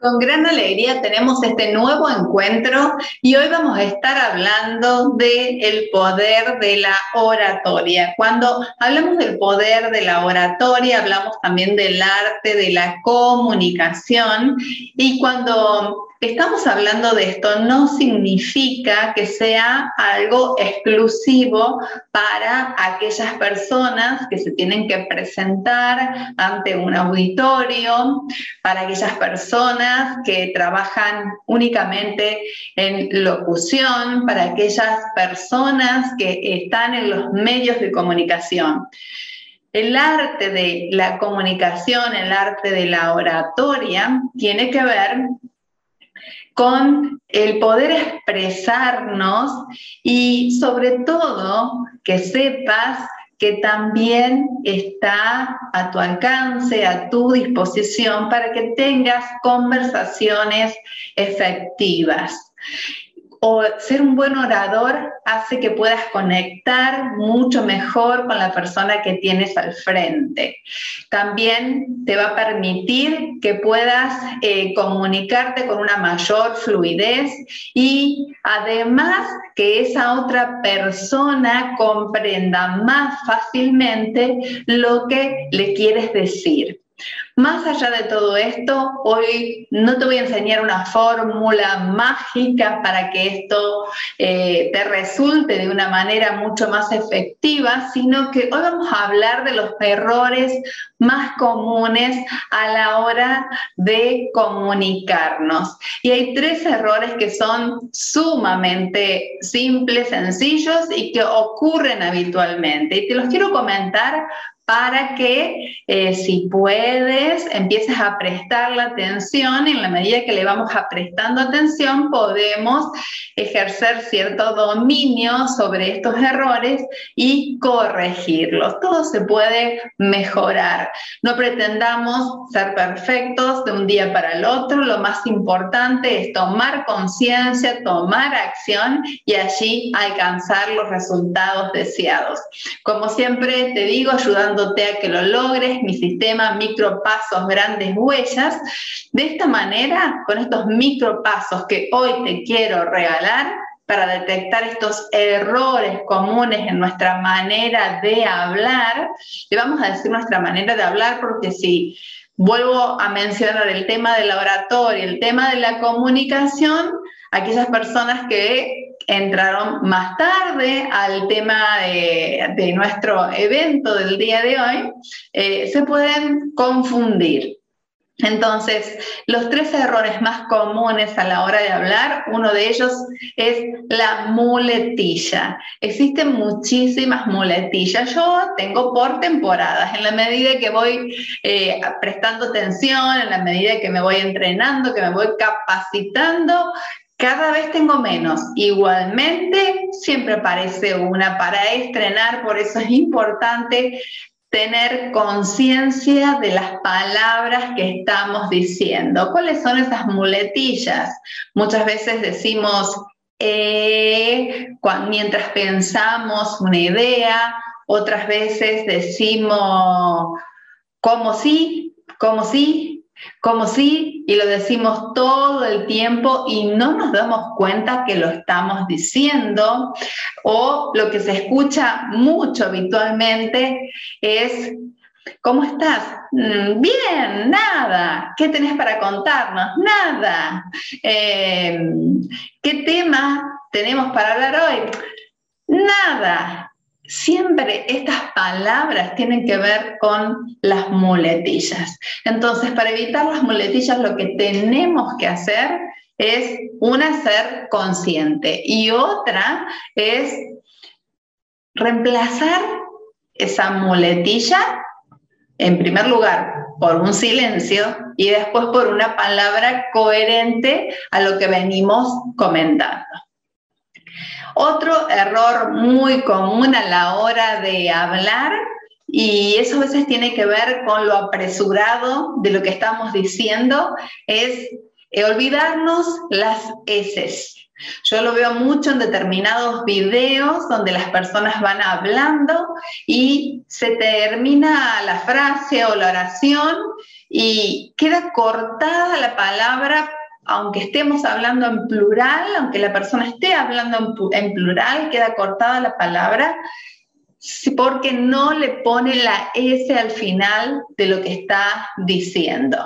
Con gran alegría tenemos este nuevo encuentro y hoy vamos a estar hablando del el poder de la oratoria. Cuando hablamos del poder de la oratoria, hablamos también del arte de la comunicación y cuando Estamos hablando de esto, no significa que sea algo exclusivo para aquellas personas que se tienen que presentar ante un auditorio, para aquellas personas que trabajan únicamente en locución, para aquellas personas que están en los medios de comunicación. El arte de la comunicación, el arte de la oratoria, tiene que ver con el poder expresarnos y sobre todo que sepas que también está a tu alcance, a tu disposición para que tengas conversaciones efectivas o ser un buen orador hace que puedas conectar mucho mejor con la persona que tienes al frente. También te va a permitir que puedas eh, comunicarte con una mayor fluidez y además que esa otra persona comprenda más fácilmente lo que le quieres decir. Más allá de todo esto, hoy no te voy a enseñar una fórmula mágica para que esto eh, te resulte de una manera mucho más efectiva, sino que hoy vamos a hablar de los errores más comunes a la hora de comunicarnos. Y hay tres errores que son sumamente simples, sencillos y que ocurren habitualmente. Y te los quiero comentar para que eh, si puedes empieces a prestar la atención y en la medida que le vamos a prestando atención podemos ejercer cierto dominio sobre estos errores y corregirlos. Todo se puede mejorar. No pretendamos ser perfectos de un día para el otro. Lo más importante es tomar conciencia, tomar acción y allí alcanzar los resultados deseados. Como siempre te digo, ayudando a que lo logres, mi sistema micropasos, grandes huellas. De esta manera, con estos micropasos que hoy te quiero regalar, para detectar estos errores comunes en nuestra manera de hablar, le vamos a decir nuestra manera de hablar porque si vuelvo a mencionar el tema del oratorio, el tema de la comunicación, aquellas personas que entraron más tarde al tema de, nuestro evento del día de hoy, eh, se pueden confundir. Entonces, los tres errores más comunes a la hora de hablar, uno de ellos es la muletilla. Existen muchísimas muletillas. Yo tengo por temporadas, en la medida que voy eh, prestando atención, en la medida que me voy entrenando, que me voy capacitando, cada vez tengo menos. Igualmente, siempre aparece una para estrenar, por eso es importante tener conciencia de las palabras que estamos diciendo. ¿Cuáles son esas muletillas? Muchas veces decimos eh, mientras pensamos una idea, otras veces decimos como si, como si, como si, y lo decimos todo el tiempo y no nos damos cuenta que lo estamos diciendo, o lo que se escucha mucho habitualmente es, ¿cómo estás? Mm, bien, nada. ¿Qué tenés para contarnos? Nada. Em, ¿Qué tema tenemos para hablar hoy? Nada. Siempre estas palabras tienen que ver con las muletillas. Entonces, para evitar las muletillas, lo que tenemos que hacer es una ser consciente y otra es reemplazar esa muletilla, en primer lugar, por un silencio y después por una palabra coherente a lo que venimos comentando. Otro error muy común a la hora de hablar, y eso a veces tiene que ver con lo apresurado de lo que estamos diciendo, es olvidarnos las S. Yo lo veo mucho en determinados videos donde las personas van hablando y se termina la frase o la oración y queda cortada la palabra, aunque estemos hablando en plural, aunque la persona esté hablando en plural, queda cortada la palabra porque no le pone la S al final de lo que está diciendo.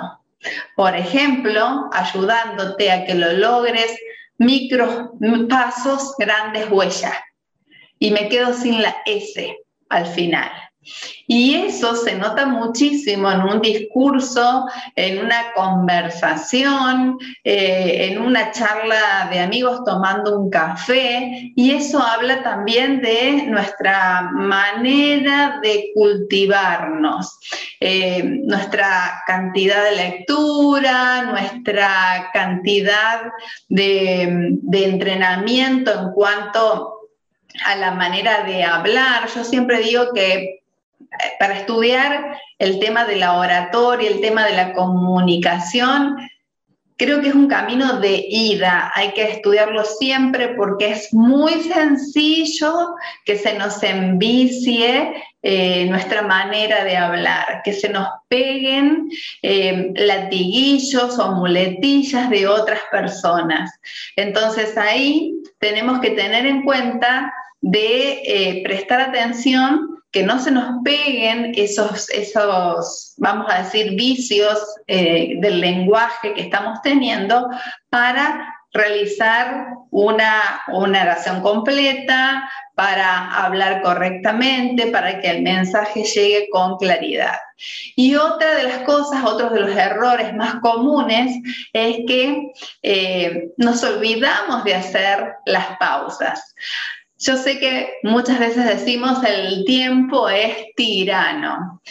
Por ejemplo, ayudándote a que lo logres, micro pasos, grandes huellas. Y me quedo sin la S al final. Y eso se nota muchísimo en un discurso, en una conversación, eh, en una charla de amigos tomando un café. Y eso habla también de nuestra manera de cultivarnos, eh, nuestra cantidad de lectura, nuestra cantidad de, de entrenamiento en cuanto a la manera de hablar. Yo siempre digo que para estudiar el tema de la oratoria, el tema de la comunicación, creo que es un camino de ida, hay que estudiarlo siempre porque es muy sencillo que se nos envicie eh, nuestra manera de hablar, que se nos peguen eh, latiguillos o muletillas de otras personas. Entonces ahí tenemos que tener en cuenta de eh, prestar atención que no se nos peguen esos, esos vamos a decir, vicios eh, del lenguaje que estamos teniendo para realizar una, una oración completa, para hablar correctamente, para que el mensaje llegue con claridad. Y otra de las cosas, otros de los errores más comunes es que eh, nos olvidamos de hacer las pausas. Yo sé que muchas veces decimos el tiempo es tirano,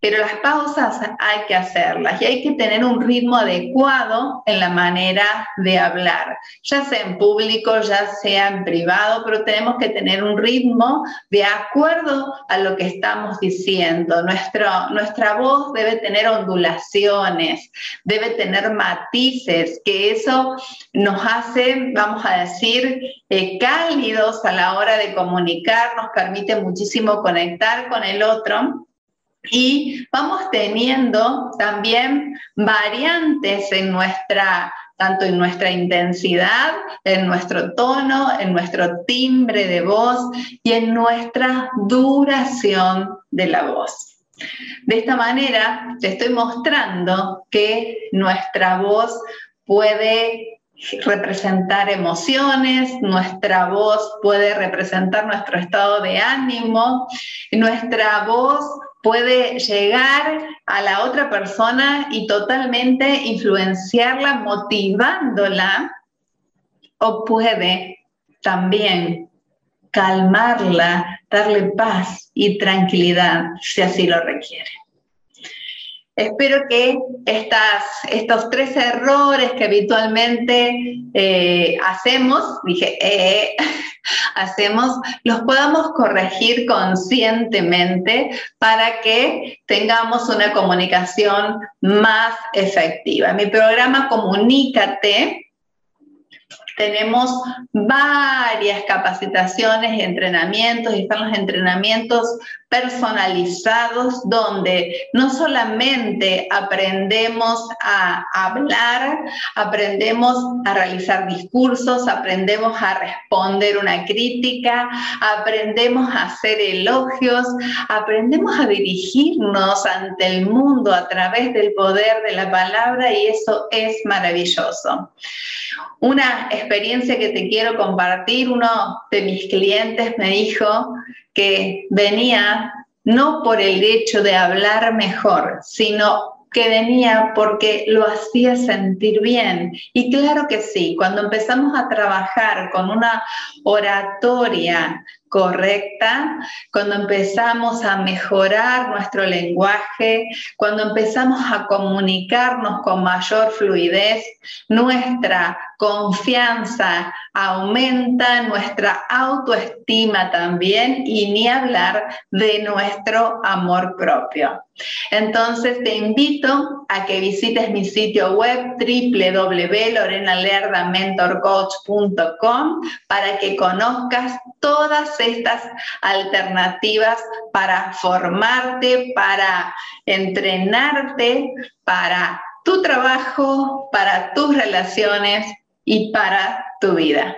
pero las pausas hay que hacerlas y hay que tener un ritmo adecuado en la manera de hablar, ya sea en público, ya sea en privado, pero tenemos que tener un ritmo de acuerdo a lo que estamos diciendo. nuestra voz debe tener ondulaciones, debe tener matices, que eso nos hace, vamos a decir, eh, cálidos a la hora de comunicar, nos permite muchísimo conectar con el otro y vamos teniendo también variantes en nuestra tanto en nuestra intensidad, en nuestro tono, en nuestro timbre de voz y en nuestra duración de la voz. De esta manera te estoy mostrando que nuestra voz puede representar emociones, nuestra voz puede representar nuestro estado de ánimo, nuestra voz puede llegar a la otra persona y totalmente influenciarla, motivándola, o puede también calmarla, darle paz y tranquilidad si así lo requiere. Espero que estas, estos tres errores que habitualmente eh, hacemos, dije, eh, hacemos, los podamos corregir conscientemente para que tengamos una comunicación más efectiva. Mi programa Comunícate tenemos varias capacitaciones y entrenamientos y están los entrenamientos personalizados donde no solamente aprendemos a hablar, aprendemos a realizar discursos, aprendemos a responder una crítica, aprendemos a hacer elogios, aprendemos a dirigirnos ante el mundo a través del poder de la palabra y eso es maravilloso. Una experiencia que te quiero compartir, uno de mis clientes me dijo que venía no por el hecho de hablar mejor, sino que venía porque lo hacía sentir bien. Y claro que sí, cuando empezamos a trabajar con una oratoria correcta, cuando empezamos a mejorar nuestro lenguaje, cuando empezamos a comunicarnos con mayor fluidez, nuestra confianza aumenta, nuestra autoestima también y ni hablar de nuestro amor propio. Entonces te invito a que visites mi sitio web www.lorenalerdamentorcoach.com para que conozcas todas estas alternativas para formarte, para entrenarte, para tu trabajo, para tus relaciones y para tu vida.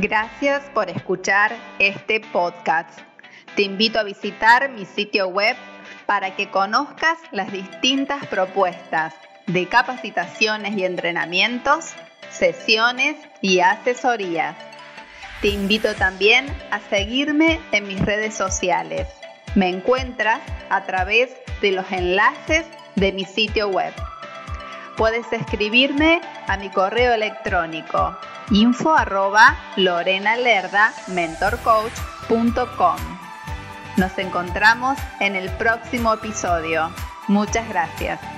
Gracias por escuchar este podcast. Te invito a visitar mi sitio web para que conozcas las distintas propuestas de capacitaciones y entrenamientos, sesiones y asesorías. Te invito también a seguirme en mis redes sociales. Me encuentras a través de los enlaces de mi sitio web. Puedes escribirme a mi correo electrónico info arroba lorenalerda.mentorcoach.com. Nos encontramos en el próximo episodio. Muchas gracias.